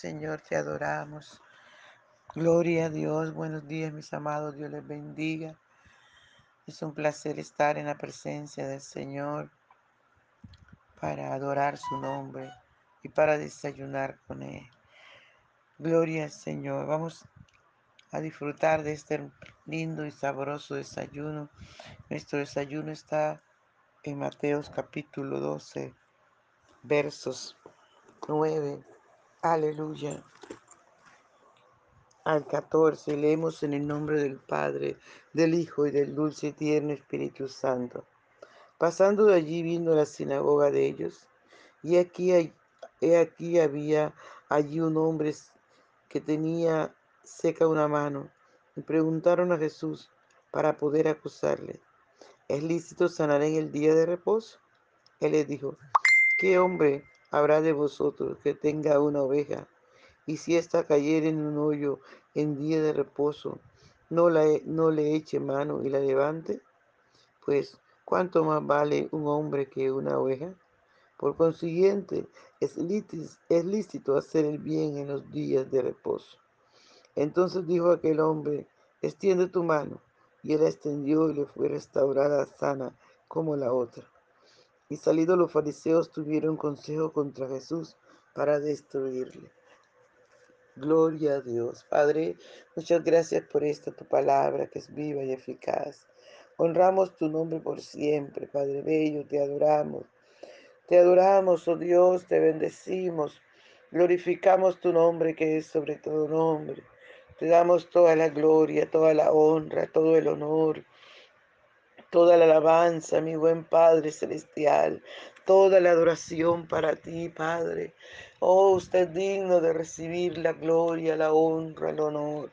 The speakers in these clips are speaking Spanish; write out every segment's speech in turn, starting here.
Señor, te adoramos. Gloria a Dios, buenos días mis amados, Dios les bendiga. Es un placer estar en la presencia del Señor para adorar su nombre y para desayunar con Él. Gloria al Señor. Vamos a disfrutar de este lindo y sabroso desayuno. Nuestro desayuno está en Mateos capítulo 12, versos 9. Aleluya. Al 14 leemos en el nombre del Padre, del Hijo y del dulce y tierno Espíritu Santo. Pasando de allí vino la sinagoga de ellos, y aquí había allí un hombre que tenía seca una mano, y preguntaron a Jesús para poder acusarle, ¿es lícito sanar en el día de reposo? Él les dijo, ¿qué hombre habrá de vosotros que tenga una oveja, y si ésta cayere en un hoyo en día de reposo, no, la, no le eche mano y la levante? Pues, ¿cuánto más vale un hombre que una oveja? Por consiguiente, es lícito hacer el bien en los días de reposo. Entonces dijo aquel hombre, extiende tu mano. Y él extendió y le fue restaurada sana como la otra. Y salidos los fariseos tuvieron consejo contra Jesús para destruirle. Gloria a Dios. Padre, muchas gracias por esta tu palabra que es viva y eficaz. Honramos tu nombre por siempre, Padre Bello, te adoramos. Te adoramos, oh Dios, te bendecimos. Glorificamos tu nombre que es sobre todo nombre. Te damos toda la gloria, toda la honra, todo el honor, toda la alabanza, mi buen Padre Celestial, toda la adoración para ti, Padre. Oh, usted es digno de recibir la gloria, la honra, el honor.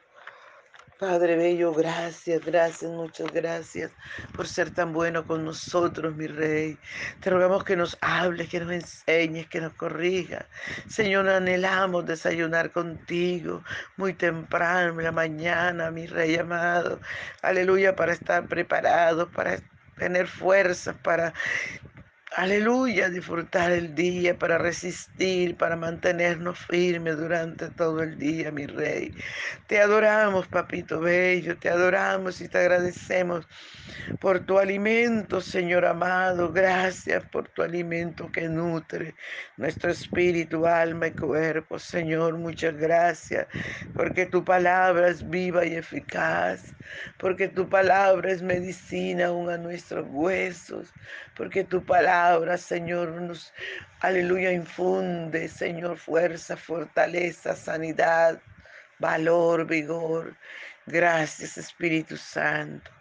Padre Bello, gracias, gracias, muchas gracias por ser tan bueno con nosotros, mi Rey. Te rogamos que nos hables, que nos enseñes, que nos corrija. Señor, anhelamos desayunar contigo muy temprano en la mañana, mi Rey amado. Aleluya, para estar preparados, para tener fuerzas, para Aleluya, disfrutar el día para resistir, para mantenernos firmes durante todo el día, mi rey. Te adoramos, papito bello, te adoramos y te agradecemos por tu alimento, Señor amado. Gracias por tu alimento que nutre nuestro espíritu, alma y cuerpo, Señor. Muchas gracias porque tu palabra es viva y eficaz, porque tu palabra es medicina aún a nuestros huesos, porque tu palabra Señor, nos, aleluya, infunde, Señor, fuerza, fortaleza, sanidad, valor, vigor. Gracias, Espíritu Santo.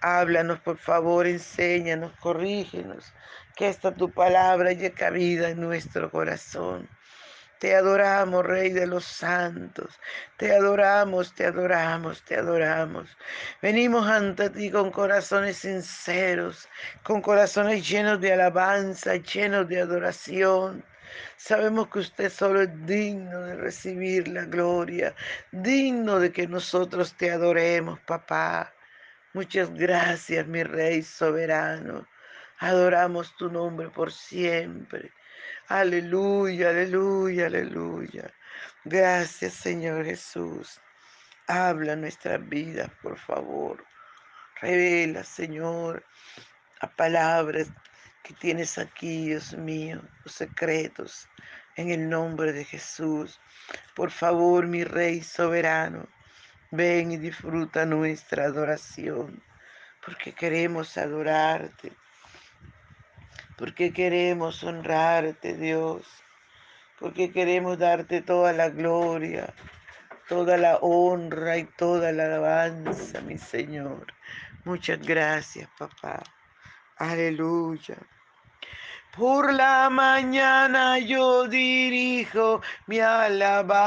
Háblanos, por favor, enséñanos, corrígenos, que esta tu palabra llegue cabida en nuestro corazón. Te adoramos, Rey de los santos. Te adoramos, te adoramos, te adoramos. Venimos ante ti con corazones sinceros, con corazones llenos de alabanza, llenos de adoración. Sabemos que usted solo es digno de recibir la gloria, digno de que nosotros te adoremos, papá. Muchas gracias, mi Rey soberano. Adoramos tu nombre por siempre. Aleluya, aleluya, aleluya. Gracias, Señor Jesús. Habla nuestras vidas, por favor. Revela, Señor, a palabras que tienes aquí, Dios mío, los secretos, en el nombre de Jesús. Por favor, mi Rey soberano, ven y disfruta nuestra adoración, porque queremos adorarte porque queremos honrarte, Dios, porque queremos darte toda la gloria, toda la honra y toda la alabanza, mi Señor. Muchas gracias, papá. Aleluya. Por la mañana yo dirijo mi alabanza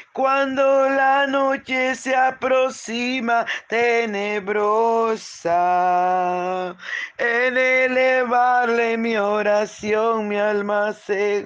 Cuando la noche se aproxima tenebrosa, en elevarle mi oración mi alma se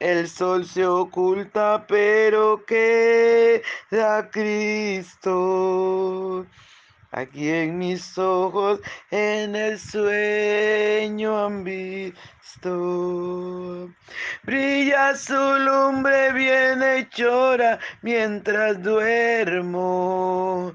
El sol se oculta, pero queda Cristo. Aquí en mis ojos en el sueño han visto. Brilla su lumbre bienhechora mientras duermo.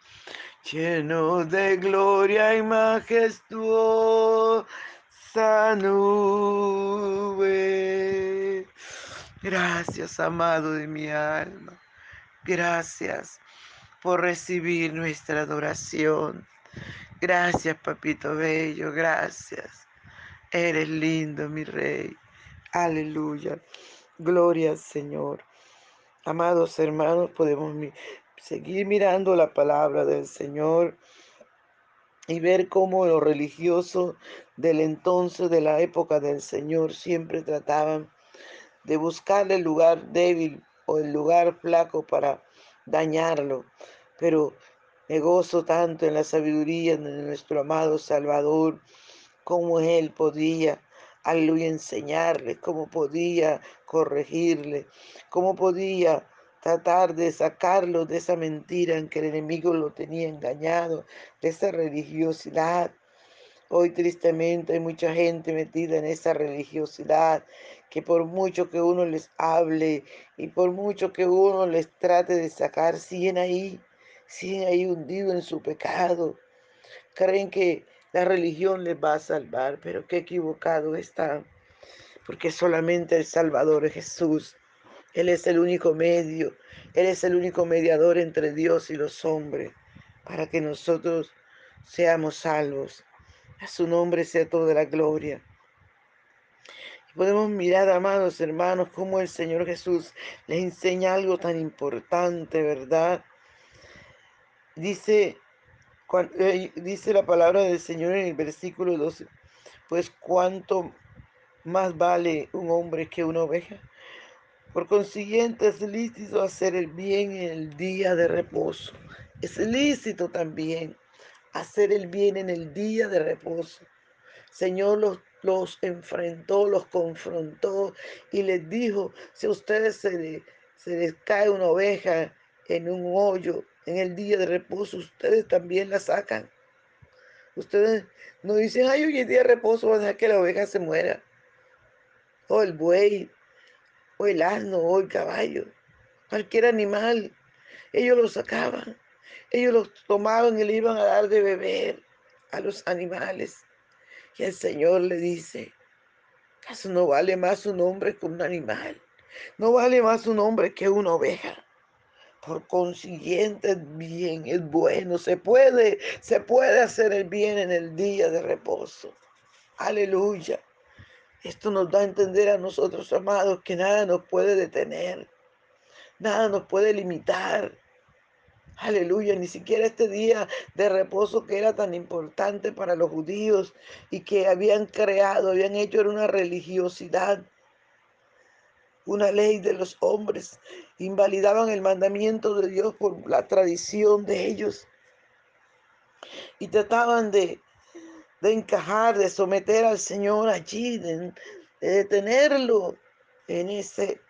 lleno de gloria y majestuosa nube. Gracias, amado de mi alma. Gracias por recibir nuestra adoración. Gracias, papito bello. Gracias. Eres lindo, mi rey. Aleluya. Gloria al Señor. Amados hermanos, podemos seguir mirando la palabra del Señor y ver cómo los religiosos del entonces, de la época del Señor, siempre trataban de buscar el lugar débil o el lugar flaco para dañarlo. Pero me gozo tanto en la sabiduría de nuestro amado Salvador, como Él podía, aleluya, enseñarle, cómo podía corregirle, cómo podía tratar de sacarlo de esa mentira en que el enemigo lo tenía engañado, de esa religiosidad. Hoy tristemente hay mucha gente metida en esa religiosidad que por mucho que uno les hable y por mucho que uno les trate de sacar, siguen ahí, siguen ahí hundidos en su pecado. Creen que la religión les va a salvar, pero qué equivocado están, porque solamente el Salvador es Jesús. Él es el único medio, Él es el único mediador entre Dios y los hombres, para que nosotros seamos salvos. A su nombre sea toda la gloria. Podemos mirar, amados hermanos, cómo el Señor Jesús les enseña algo tan importante, ¿verdad? Dice, eh, dice la palabra del Señor en el versículo 12, pues cuánto más vale un hombre que una oveja. Por consiguiente, es lícito hacer el bien en el día de reposo. Es lícito también hacer el bien en el día de reposo. Señor los, los enfrentó, los confrontó y les dijo, si a ustedes se, se les cae una oveja en un hoyo en el día de reposo, ustedes también la sacan. Ustedes no dicen, ay, hoy día de reposo, van a dejar que la oveja se muera. O el buey, o el asno, o el caballo, cualquier animal. Ellos lo sacaban, ellos los tomaban y le iban a dar de beber a los animales. Y el Señor le dice, ¿acaso no vale más un hombre que un animal? No vale más un hombre que una oveja. Por consiguiente, bien, es bueno, se puede, se puede hacer el bien en el día de reposo. Aleluya. Esto nos da a entender a nosotros, amados, que nada nos puede detener, nada nos puede limitar. Aleluya, ni siquiera este día de reposo que era tan importante para los judíos y que habían creado, habían hecho una religiosidad una ley de los hombres, invalidaban el mandamiento de Dios por la tradición de ellos y trataban de, de encajar, de someter al Señor allí, de, de detenerlo en ese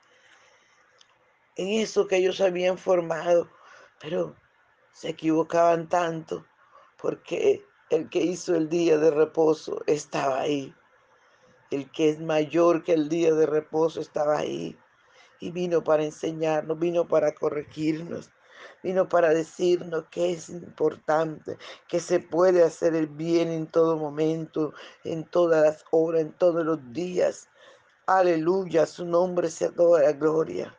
en eso que ellos habían formado, pero se equivocaban tanto porque el que hizo el día de reposo estaba ahí. El que es mayor que el día de reposo estaba ahí. Y vino para enseñarnos, vino para corregirnos, vino para decirnos que es importante, que se puede hacer el bien en todo momento, en todas las horas, en todos los días. Aleluya, su nombre sea toda la gloria.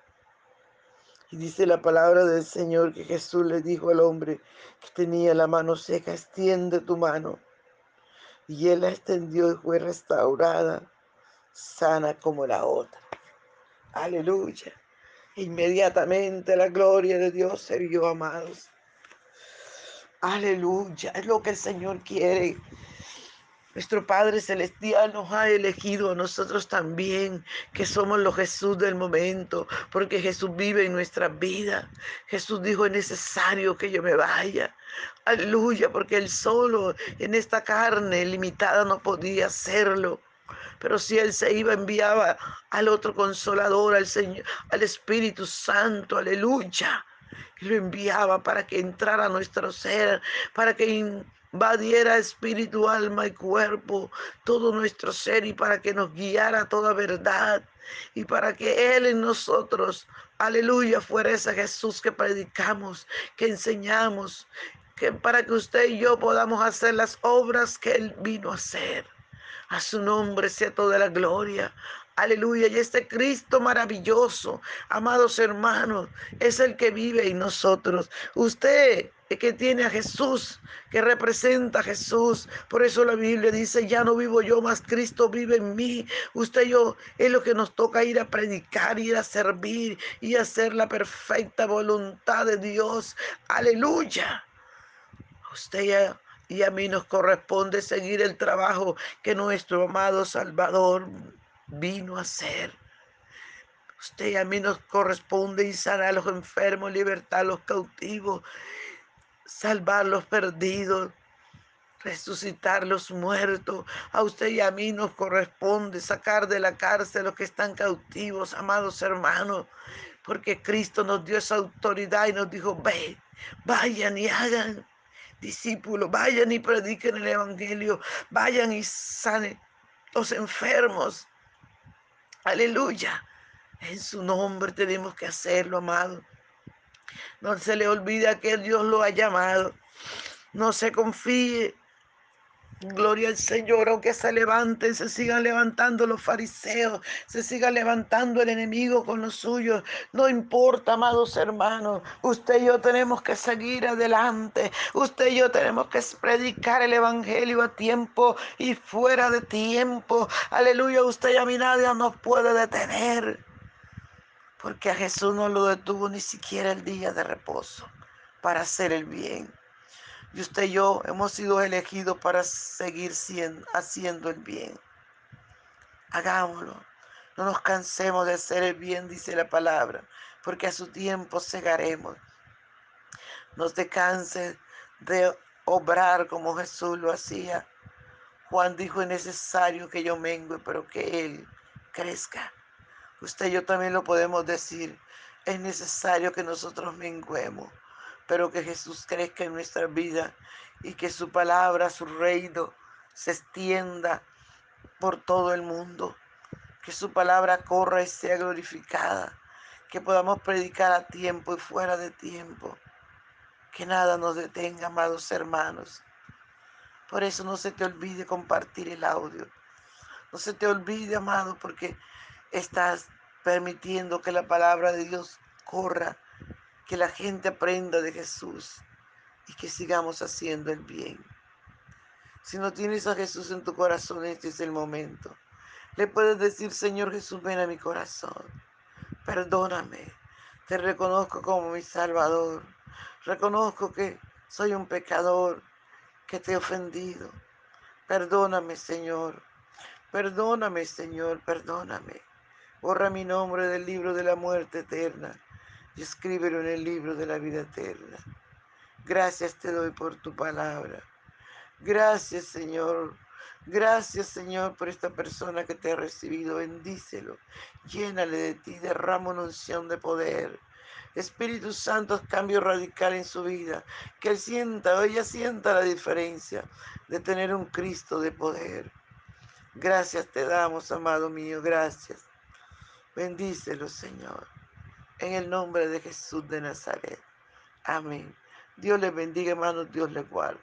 Y dice la palabra del Señor que Jesús le dijo al hombre que tenía la mano seca, extiende tu mano. Y él la extendió y fue restaurada, sana como la otra. Aleluya. Inmediatamente la gloria de Dios se vio, amados. Aleluya. Es lo que el Señor quiere. Nuestro Padre Celestial nos ha elegido a nosotros también, que somos los Jesús del momento, porque Jesús vive en nuestra vida. Jesús dijo, es necesario que yo me vaya. Aleluya, porque Él solo en esta carne limitada no podía hacerlo. Pero si Él se iba, enviaba al otro consolador, al Señor, al Espíritu Santo, aleluya. Y lo enviaba para que entrara a nuestro ser, para que invadiera espíritu, alma y cuerpo, todo nuestro ser y para que nos guiara toda verdad y para que Él en nosotros, aleluya, fuera ese Jesús que predicamos, que enseñamos, que para que usted y yo podamos hacer las obras que Él vino a hacer. A su nombre sea toda la gloria. Aleluya. Y este Cristo maravilloso, amados hermanos, es el que vive en nosotros. Usted que tiene a Jesús, que representa a Jesús. Por eso la Biblia dice, ya no vivo yo, más Cristo vive en mí. Usted yo es lo que nos toca ir a predicar, ir a servir y hacer la perfecta voluntad de Dios. Aleluya. Usted y a mí nos corresponde seguir el trabajo que nuestro amado Salvador vino a hacer. Usted y a mí nos corresponde y sanar a los enfermos, libertar a los cautivos, salvar los perdidos, resucitar los muertos. A usted y a mí nos corresponde sacar de la cárcel a los que están cautivos, amados hermanos, porque Cristo nos dio esa autoridad y nos dijo, ve, vayan y hagan discípulos, vayan y prediquen el Evangelio, vayan y sanen los enfermos. Aleluya. En su nombre tenemos que hacerlo, amado. No se le olvide que Dios lo ha llamado. No se confíe Gloria al Señor, aunque se levanten, se sigan levantando los fariseos, se siga levantando el enemigo con los suyos. No importa, amados hermanos, usted y yo tenemos que seguir adelante. Usted y yo tenemos que predicar el Evangelio a tiempo y fuera de tiempo. Aleluya, usted y a mí nadie nos puede detener. Porque a Jesús no lo detuvo ni siquiera el día de reposo para hacer el bien. Y usted y yo hemos sido elegidos para seguir siendo, haciendo el bien. Hagámoslo. No nos cansemos de hacer el bien, dice la palabra, porque a su tiempo segaremos. No te canses de obrar como Jesús lo hacía. Juan dijo, es necesario que yo mengue, pero que Él crezca. Usted y yo también lo podemos decir. Es necesario que nosotros menguemos, pero que Jesús crezca en nuestra vida y que su palabra, su reino, se extienda por todo el mundo. Que su palabra corra y sea glorificada. Que podamos predicar a tiempo y fuera de tiempo. Que nada nos detenga, amados hermanos. Por eso no se te olvide compartir el audio. No se te olvide, amado, porque estás permitiendo que la palabra de Dios corra, que la gente aprenda de Jesús y que sigamos haciendo el bien. Si no tienes a Jesús en tu corazón, este es el momento. Le puedes decir, Señor Jesús, ven a mi corazón. Perdóname. Te reconozco como mi Salvador. Reconozco que soy un pecador, que te he ofendido. Perdóname, Señor. Perdóname, Señor, perdóname. Borra mi nombre del libro de la muerte eterna y escríbelo en el libro de la vida eterna. Gracias te doy por tu palabra. Gracias, Señor. Gracias, Señor, por esta persona que te ha recibido. Bendícelo. Llénale de ti. Derrama una unción de poder. Espíritu Santo, cambio radical en su vida. Que él sienta o ella sienta la diferencia de tener un Cristo de poder. Gracias te damos, amado mío. Gracias. Bendícelo, Señor. En el nombre de Jesús de Nazaret. Amén. Dios les bendiga, hermanos. Dios les guarde.